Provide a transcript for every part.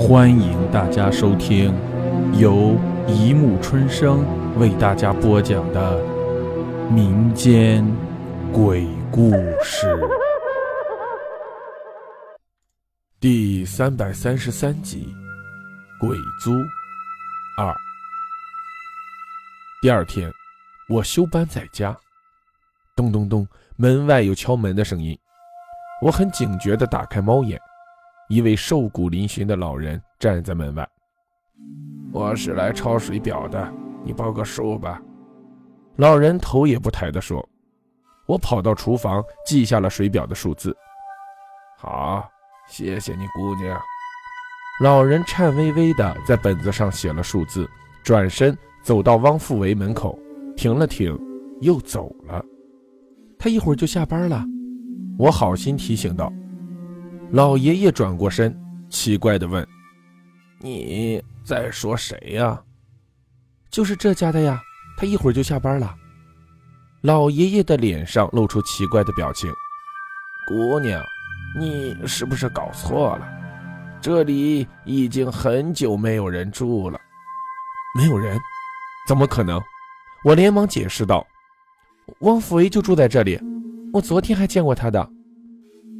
欢迎大家收听由一木春生为大家播讲的民间鬼故事第三百三十三集《鬼租二》。第二天，我休班在家，咚咚咚，门外有敲门的声音。我很警觉地打开猫眼。一位瘦骨嶙峋的老人站在门外。我是来抄水表的，你报个数吧。老人头也不抬地说。我跑到厨房记下了水表的数字。好，谢谢你，姑娘。老人颤巍巍地在本子上写了数字，转身走到汪富维门口，停了停，又走了。他一会儿就下班了。我好心提醒道。老爷爷转过身，奇怪地问：“你在说谁呀？”“就是这家的呀，他一会儿就下班了。”老爷爷的脸上露出奇怪的表情。“姑娘，你是不是搞错了？这里已经很久没有人住了。”“没有人？怎么可能？”我连忙解释道：“汪福威就住在这里，我昨天还见过他的。”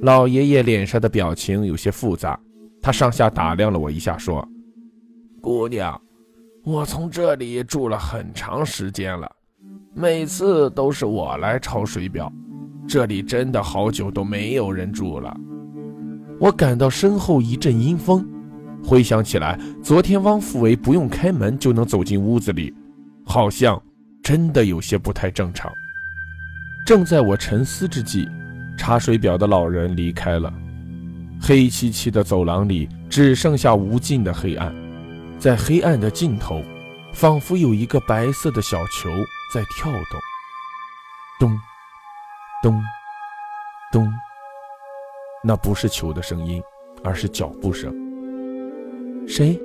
老爷爷脸上的表情有些复杂，他上下打量了我一下，说：“姑娘，我从这里住了很长时间了，每次都是我来抄水表，这里真的好久都没有人住了。”我感到身后一阵阴风，回想起来，昨天汪富维不用开门就能走进屋子里，好像真的有些不太正常。正在我沉思之际。查水表的老人离开了，黑漆漆的走廊里只剩下无尽的黑暗，在黑暗的尽头，仿佛有一个白色的小球在跳动。咚，咚，咚，那不是球的声音，而是脚步声。谁？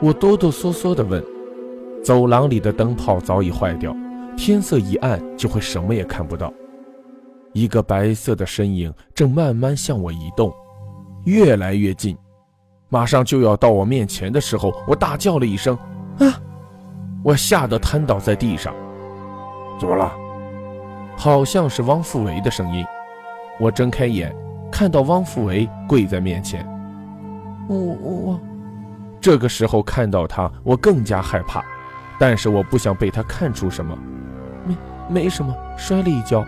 我哆哆嗦嗦地问。走廊里的灯泡早已坏掉，天色一暗就会什么也看不到。一个白色的身影正慢慢向我移动，越来越近，马上就要到我面前的时候，我大叫了一声：“啊！”我吓得瘫倒在地上。怎么了？好像是汪富维的声音。我睁开眼，看到汪富维跪在面前。我我，这个时候看到他，我更加害怕，但是我不想被他看出什么。没没什么，摔了一跤。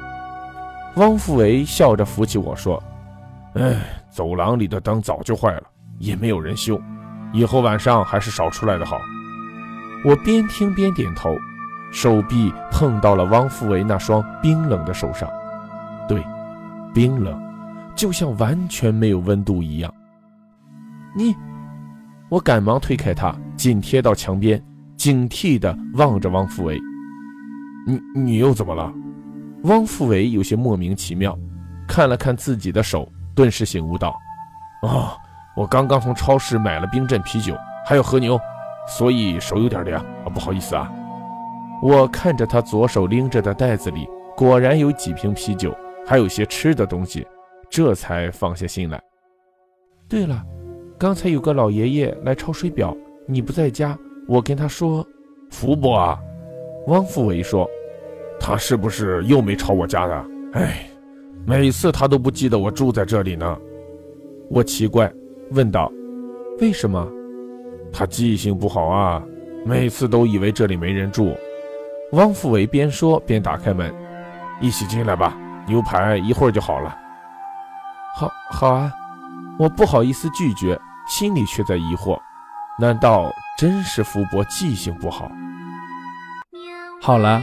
汪富维笑着扶起我说：“哎，走廊里的灯早就坏了，也没有人修，以后晚上还是少出来的好。”我边听边点头，手臂碰到了汪富维那双冰冷的手上，对，冰冷，就像完全没有温度一样。你，我赶忙推开他，紧贴到墙边，警惕地望着汪富维：“你你又怎么了？”汪富伟有些莫名其妙，看了看自己的手，顿时醒悟道：“哦，我刚刚从超市买了冰镇啤酒，还有和牛，所以手有点凉啊，不好意思啊。”我看着他左手拎着的袋子里，果然有几瓶啤酒，还有些吃的东西，这才放下心来。对了，刚才有个老爷爷来抄水表，你不在家，我跟他说：“福伯啊。”汪富伟说。他是不是又没抄我家的？哎，每次他都不记得我住在这里呢。我奇怪，问道：“为什么？”他记性不好啊，每次都以为这里没人住。汪富伟边说边打开门：“一起进来吧，牛排一会儿就好了。”好，好啊。我不好意思拒绝，心里却在疑惑：难道真是福伯记性不好？好了。